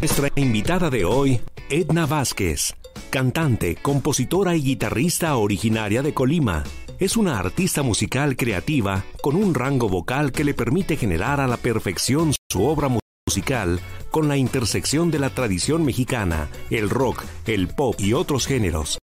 Nuestra invitada de hoy, Edna Vázquez, cantante, compositora y guitarrista originaria de Colima. Es una artista musical creativa con un rango vocal que le permite generar a la perfección su obra musical con la intersección de la tradición mexicana, el rock, el pop y otros géneros.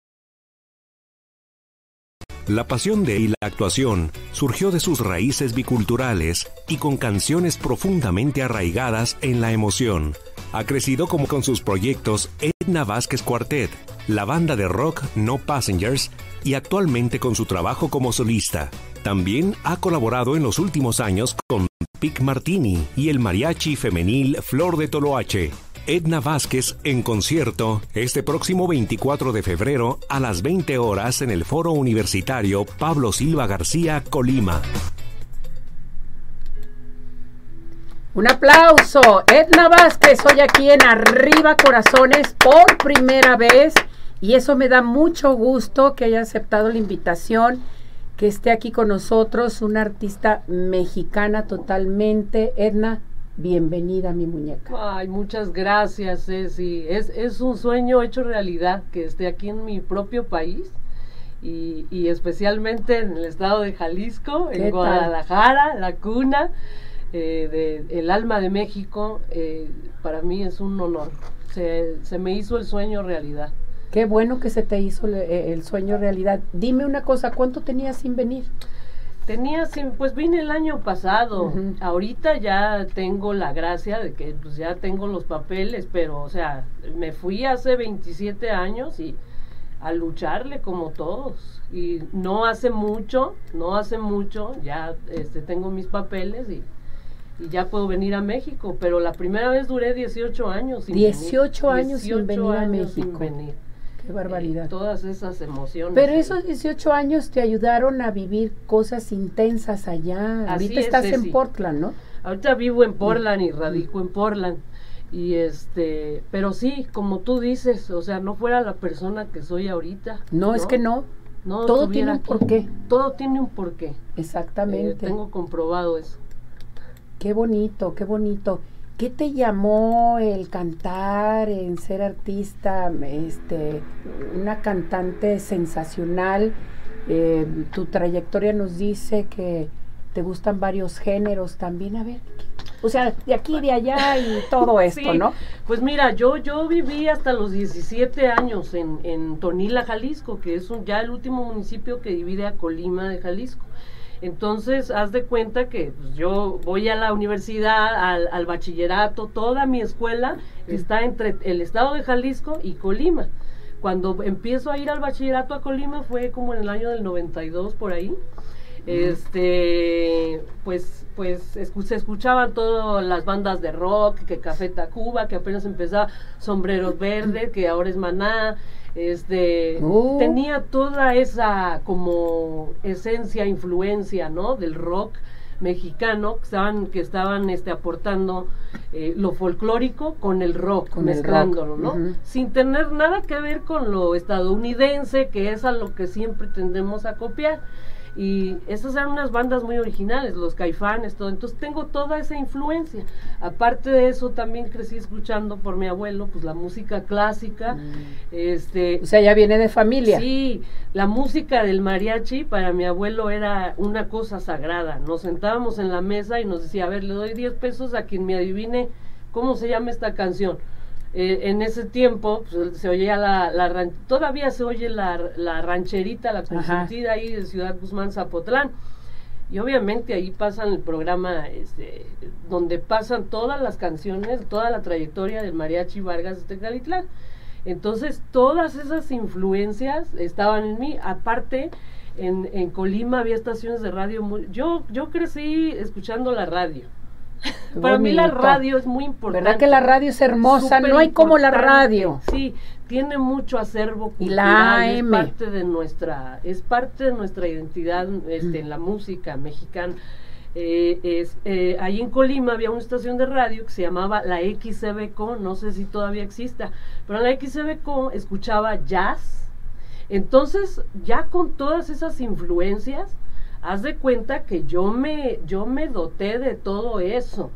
La pasión de y la actuación surgió de sus raíces biculturales y con canciones profundamente arraigadas en la emoción. Ha crecido como con sus proyectos Edna Vázquez Quartet, la banda de rock No Passengers y actualmente con su trabajo como solista. También ha colaborado en los últimos años con Pic Martini y el mariachi femenil Flor de Toloache. Edna Vázquez en concierto este próximo 24 de febrero a las 20 horas en el Foro Universitario Pablo Silva García, Colima. Un aplauso. Edna Vázquez, hoy aquí en Arriba Corazones por primera vez. Y eso me da mucho gusto que haya aceptado la invitación, que esté aquí con nosotros, una artista mexicana totalmente. Edna, Bienvenida, mi muñeca. Ay, muchas gracias, Ceci. Es, es un sueño hecho realidad que esté aquí en mi propio país y, y especialmente en el estado de Jalisco, en Guadalajara, la cuna eh, del alma de México. Eh, para mí es un honor. Se, se, me hizo el sueño realidad. Qué bueno que se te hizo el, el sueño realidad. Dime una cosa, ¿cuánto tenías sin venir? Tenía, pues vine el año pasado. Ahorita ya tengo la gracia de que pues ya tengo los papeles, pero o sea, me fui hace 27 años y a lucharle como todos. Y no hace mucho, no hace mucho, ya este, tengo mis papeles y, y ya puedo venir a México. Pero la primera vez duré 18 años. Sin 18 años sin venir a México. Sin venir. Qué barbaridad. todas esas emociones. Pero esos 18 años te ayudaron a vivir cosas intensas allá. Ahorita estás en Portland, ¿no? Ahorita vivo en Portland y radico en Portland. Y este, pero sí, como tú dices, o sea, no fuera la persona que soy ahorita. No, es que no. No, todo tiene un porqué. Todo tiene un porqué. Exactamente. Eh, tengo comprobado eso. Qué bonito, qué bonito. ¿Qué te llamó el cantar, en ser artista, este, una cantante sensacional? Eh, tu trayectoria nos dice que te gustan varios géneros también. A ver, o sea, de aquí, de allá y todo esto, ¿no? Pues mira, yo, yo viví hasta los 17 años en, en Tonila, Jalisco, que es un, ya el último municipio que divide a Colima de Jalisco. Entonces, haz de cuenta que pues, yo voy a la universidad, al, bachillerato, toda mi escuela está entre el estado de Jalisco y Colima. Cuando empiezo a ir al bachillerato a Colima fue como en el año del 92 por ahí. Este, pues, pues se escuchaban todas las bandas de rock, que Café Tacuba, que apenas empezaba Sombreros Verdes, que ahora es Maná, este oh. tenía toda esa como esencia, influencia, ¿no? Del rock mexicano que estaban que estaban este aportando eh, lo folclórico con el rock mezclándolo no sin tener nada que ver con lo estadounidense que es a lo que siempre tendemos a copiar y esas eran unas bandas muy originales, los caifanes, todo. Entonces tengo toda esa influencia. Aparte de eso, también crecí escuchando por mi abuelo, pues la música clásica. Mm. Este, o sea, ya viene de familia. Sí, la música del mariachi para mi abuelo era una cosa sagrada. Nos sentábamos en la mesa y nos decía, a ver, le doy 10 pesos a quien me adivine cómo se llama esta canción. Eh, en ese tiempo pues, se oía la, la, todavía se oye la, la rancherita, la consentida ahí de Ciudad Guzmán Zapotlán. Y obviamente ahí pasan el programa este, donde pasan todas las canciones, toda la trayectoria del mariachi Vargas de Calitlán. Entonces todas esas influencias estaban en mí. Aparte, en, en Colima había estaciones de radio. Muy, yo, yo crecí escuchando la radio. Para mí la radio es muy importante. ¿Verdad que la radio es hermosa? no hay como la radio. Sí, tiene mucho acervo cultural. Y la AM. Es parte de nuestra, es parte de nuestra identidad este, en la música mexicana. Eh, es, eh, ahí en Colima había una estación de radio que se llamaba la XCBCO, no sé si todavía exista, pero la XCBCO escuchaba jazz. Entonces, ya con todas esas influencias, haz de cuenta que yo me, yo me doté de todo eso.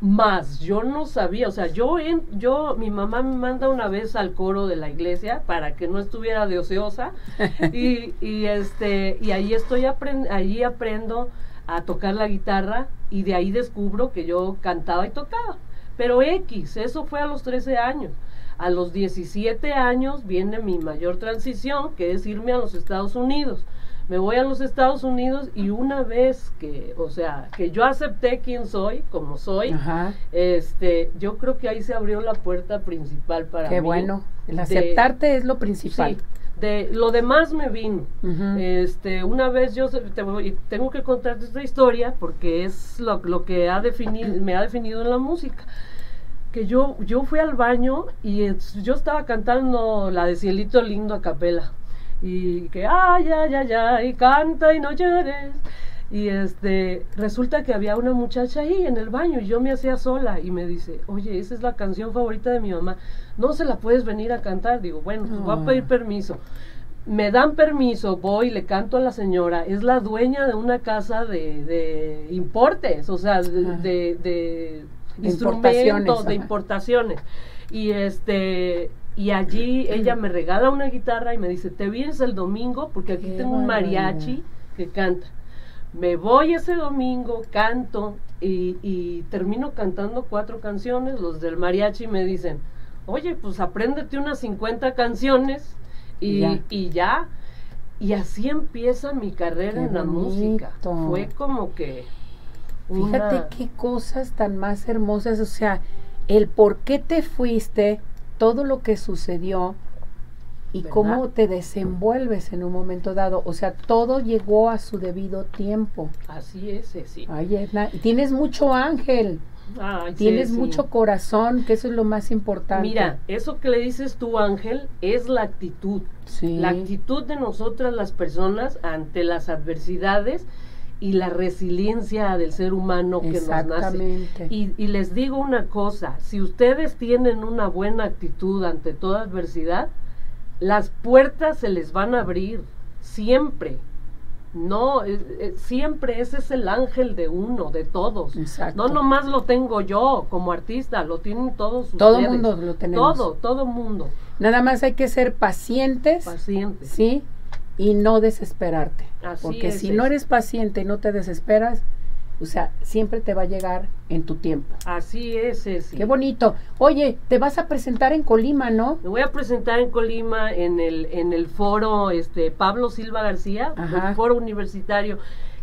más yo no sabía, o sea, yo, en, yo, mi mamá me manda una vez al coro de la iglesia para que no estuviera de ociosa y, y este, y ahí estoy, aprend allí aprendo a tocar la guitarra y de ahí descubro que yo cantaba y tocaba. Pero X, eso fue a los 13 años. A los 17 años viene mi mayor transición, que es irme a los Estados Unidos me voy a los Estados Unidos y una vez que, o sea, que yo acepté quién soy, como soy, este, yo creo que ahí se abrió la puerta principal para Qué mí. bueno, el aceptarte es lo principal. Sí, de lo demás me vino. Este, una vez yo tengo que contarte esta historia porque es lo, lo que ha definido, me ha definido en la música que yo, yo fui al baño y yo estaba cantando la de Cielito Lindo a capela y que ay, ay, ay, ay, canta y no llores. Y este, resulta que había una muchacha ahí en el baño y yo me hacía sola y me dice, oye, esa es la canción favorita de mi mamá, no se la puedes venir a cantar. Digo, bueno, pues voy a pedir ah. permiso. Me dan permiso, voy, le canto a la señora, es la dueña de una casa de, de importes, o sea, de, de, instrumentos, de importaciones. Y este, y allí ella me regala una guitarra y me dice, te vienes el domingo porque aquí tengo un mariachi que canta. Me voy ese domingo, canto y, termino cantando cuatro canciones. Los del mariachi me dicen, oye, pues apréndete unas 50 canciones y ya. y así empieza mi carrera en la música. Fue como que... Fíjate qué cosas tan más hermosas, o sea, el por qué te fuiste todo lo que sucedió y cómo te desenvuelves en un momento dado. O sea, todo llegó a su debido tiempo. Así es, sí. Ay, Edna, tienes mucho ángel. tienes mucho corazón, que eso es lo más importante. Mira, eso que le dices tú, Ángel, es la actitud. La actitud de nosotras las personas ante las adversidades y la resiliencia del ser humano que nos nace. Y, y, les digo una cosa, si ustedes tienen una buena actitud ante toda adversidad, las puertas se les van a abrir, siempre. No, siempre ese es el ángel de uno, de todos. No nomás lo tengo yo como artista, lo tienen todos todo ustedes. Todo mundo lo tenemos. Todo, todo mundo. Nada más hay que ser pacientes. Pacientes. Sí, y no desesperarte. porque si no eres paciente y no te desesperas, o sea, siempre te va a llegar en tu tiempo. Así es, es. Qué bonito. Oye, te vas a presentar en Colima, ¿no? Me voy a presentar en Colima en el en el foro este Pablo Silva García, el foro universitario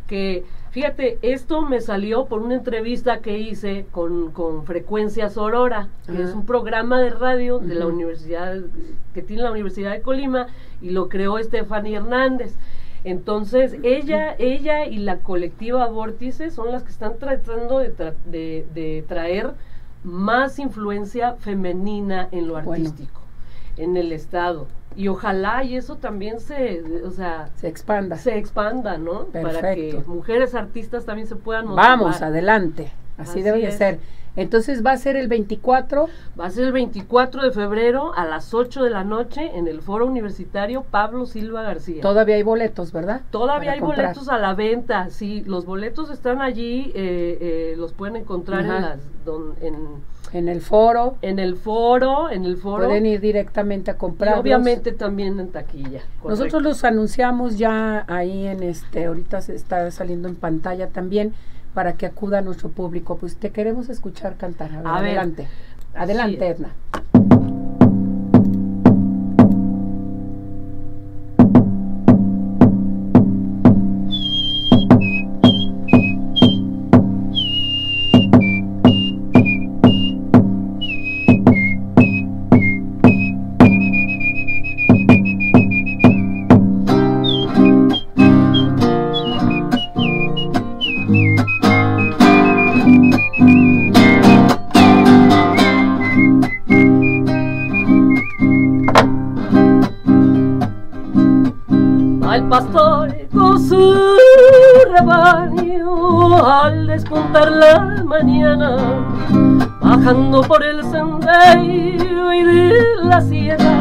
que fíjate, esto me salió por una entrevista que hice con, con Frecuencias Aurora, que es un programa de radio de la universidad, que tiene la Universidad de Colima, y lo creó Estefania Hernández. Entonces, ella, ella y la colectiva Vórtice son las que están tratando de, de, traer más influencia femenina en lo artístico, en el Estado y ojalá y eso también se, o sea, se expanda. Se expanda, ¿no? Para que mujeres artistas también se puedan motivar. Vamos, adelante. Así, debe de ser. Entonces va a ser el 24. Va a ser el 24 de febrero a las 8 de la noche en el Foro Universitario Pablo Silva García. Todavía hay boletos, ¿verdad? Todavía hay boletos a la venta, sí. Los boletos están allí, eh, eh, los pueden encontrar en las... en, en el foro. En el foro, en el foro. Pueden ir directamente a comprar. obviamente también en taquilla. Nosotros los anunciamos ya ahí en este, ahorita se está saliendo en pantalla también para que acuda nuestro público. Pues te queremos escuchar cantar. adelante. Adelante, Edna. La mañana, bajando por el sendero y de la sierra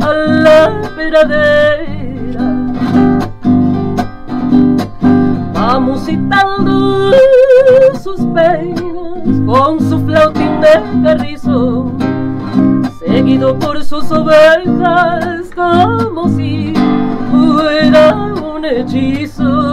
a la peradera. Va musitando sus penas con su flautín de carrizo, seguido por sus ovejas como si fuera un hechizo.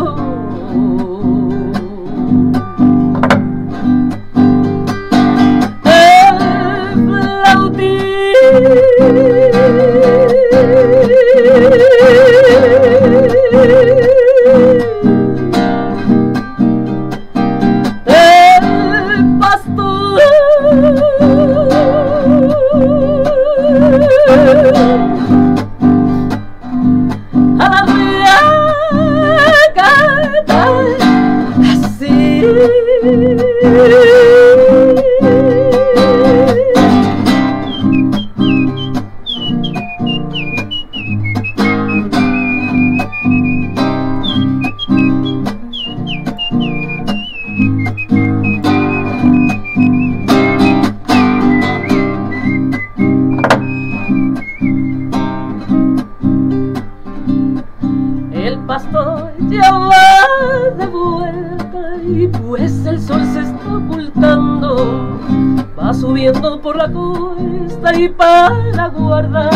subiendo por la cuesta y para guardar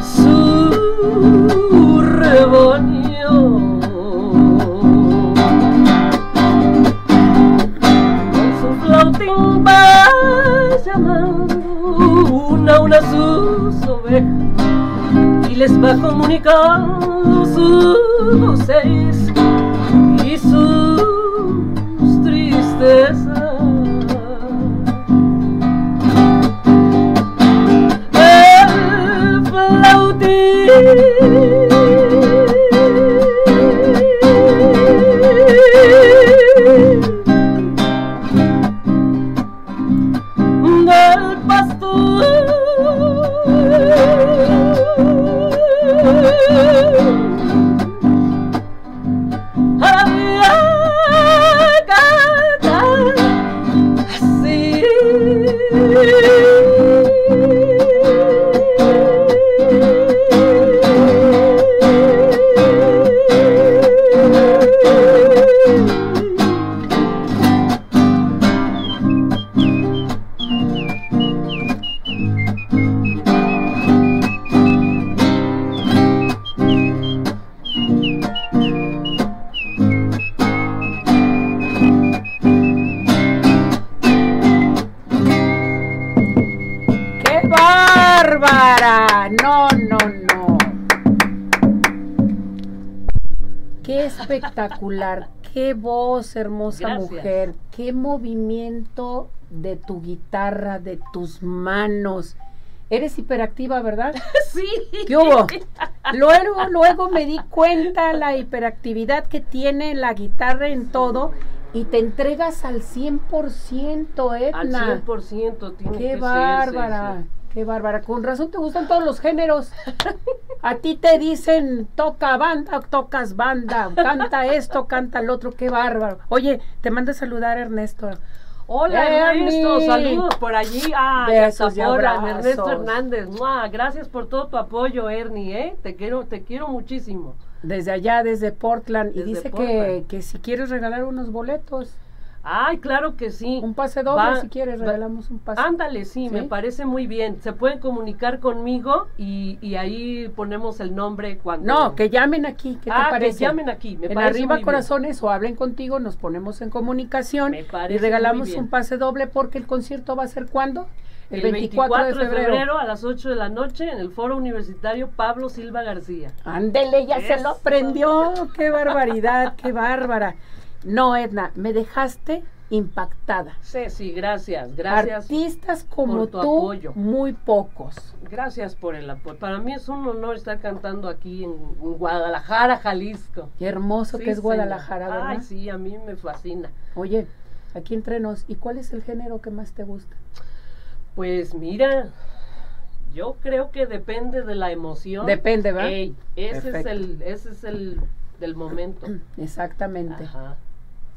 su rebaño. Con su flautín va llamando una a una sus ovejas y les va comunicando sus voces y sus tristezas. you. Espectacular. Qué voz, hermosa mujer. Qué movimiento de tu guitarra, de tus manos. Eres hiperactiva, ¿verdad? Sí. ¿Qué hubo? Luego, luego me di cuenta la hiperactividad que tiene la guitarra en todo y te entregas al 100%, Edna. Al 100%, tiene Qué bárbara. Qué bárbara. Con razón te gustan todos los géneros. A ti te dicen toca banda, tocas banda, canta esto, canta el otro. Qué bárbaro. Oye, te manda a saludar Ernesto. Hola Ernesto, saludos por allí. Ah, Besos Ernesto Hernández. Gracias por todo tu apoyo, Ernie, ¿eh? Te quiero, te quiero muchísimo. Desde allá, desde Portland. y dice Que, que si quieres regalar unos boletos. Ay, claro que sí. Un pase doble si quieres, regalamos un pase. Ándale, sí, me parece muy bien. Se pueden comunicar conmigo y, y, ahí ponemos el nombre cuando... No, que llamen aquí, ¿qué ah, te parece? que llamen aquí, me en Arriba Corazones o hablen contigo, nos ponemos en comunicación y regalamos un pase doble porque el concierto va a ser ¿cuándo? El, 24, de, febrero. a las 8 de la noche en el Foro Universitario Pablo Silva García. Ándele, ya se lo aprendió. Qué barbaridad, qué bárbara. No, Edna, me dejaste impactada. Sí, sí, gracias, gracias. Artistas como tú, muy pocos. Gracias por el apoyo. Para mí es un honor estar cantando aquí en Guadalajara, Jalisco. Qué hermoso que es Guadalajara, ¿verdad? Ay, sí, a mí me fascina. Oye, aquí entre nos, ¿y cuál es el género que más te gusta? Pues mira, yo creo que depende de la emoción. Depende, ¿verdad? ese es el, ese es el del momento. Exactamente. Ajá.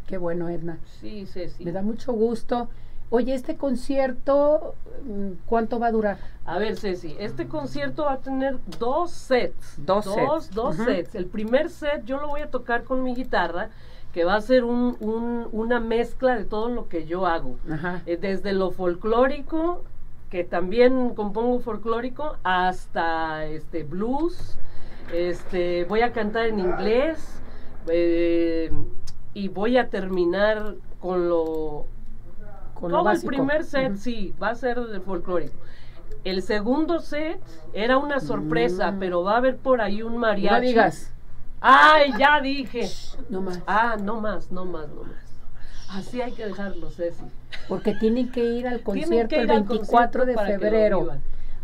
Qué bueno, Edna. Sí, sí, sí. Me da mucho gusto. Oye, este concierto, mm, ¿cuánto va a durar? A ver, Ceci, este concierto va a tener dos sets. Dos, dos sets. Dos sets. El primer set yo lo voy a tocar con mi guitarra que va a ser un, un- una mezcla de todo lo que yo hago. Ajá. Eh, desde lo folclórico, que también compongo folclórico, hasta este blues. Este, voy a cantar en inglés eh, y voy a terminar con lo Con lo todo el primer set, sí, va a ser de folclórico. El segundo set era una sorpresa, Mm. pero va a haber por ahí un mariachi. No digas. ¡Ay, ya dije! No más. Ah, no más, no más, no más. Así hay que dejarlo, Ceci. Porque tienen que ir al concierto el ir al 24 de concierto febrero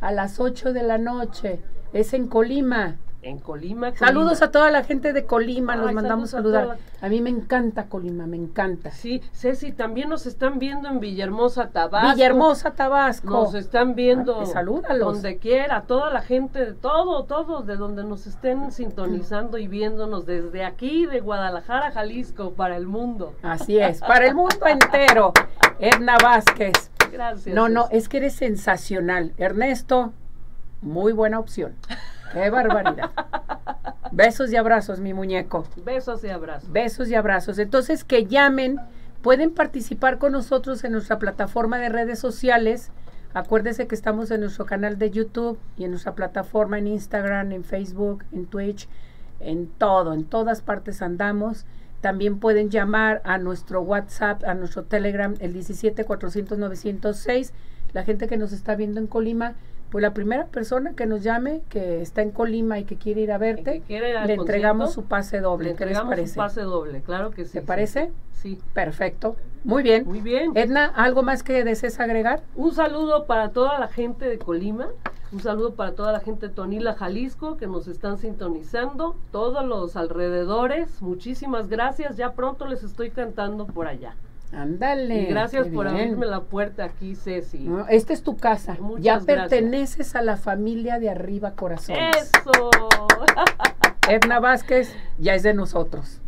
a las 8 de la noche. Es en Colima. En Colima. Colima. Saludos a toda la gente de Colima, los Ay, mandamos saludos a saludar. A mí me encanta Colima, me encanta. Sí, Ceci, también nos están viendo en Villahermosa, Tabasco. Villahermosa, Tabasco. Nos están viendo salúdalos. donde quiera, toda la gente, de todo, todos de donde nos estén sintonizando y viéndonos desde aquí, de Guadalajara, Jalisco, para el mundo. Así es, para el mundo entero. Edna Vázquez. Gracias. No, no, es que eres sensacional. Ernesto, muy buena opción. Qué barbaridad. Besos y abrazos, mi muñeco. Besos y abrazos. Besos y abrazos. Entonces, que llamen, pueden participar con nosotros en nuestra plataforma de redes sociales. Acuérdese que estamos en nuestro canal de YouTube y en nuestra plataforma en Instagram, en Facebook, en Twitch, en todo, en todas partes andamos. También pueden llamar a nuestro WhatsApp, a nuestro Telegram, el 17 400 906. La gente que nos está viendo en Colima, pues la primera persona que nos llame, que está en Colima y que quiere ir a verte, ir le entregamos su pase doble. Le ¿Qué les entregamos parece? pase doble, claro que sí. ¿Te sí, parece? Sí. Perfecto. Muy bien. Muy bien. Edna, ¿algo más que desees agregar? Un saludo para toda la gente de Colima, un saludo para toda la gente de Tonila, Jalisco, que nos están sintonizando, todos los alrededores, muchísimas gracias, ya pronto les estoy cantando por allá. Ándale. y gracias por bien. abrirme la puerta aquí, Ceci. No, esta es tu casa. Muchas ya gracias. perteneces a la familia de arriba corazones. Eso. Edna Vázquez ya es de nosotros.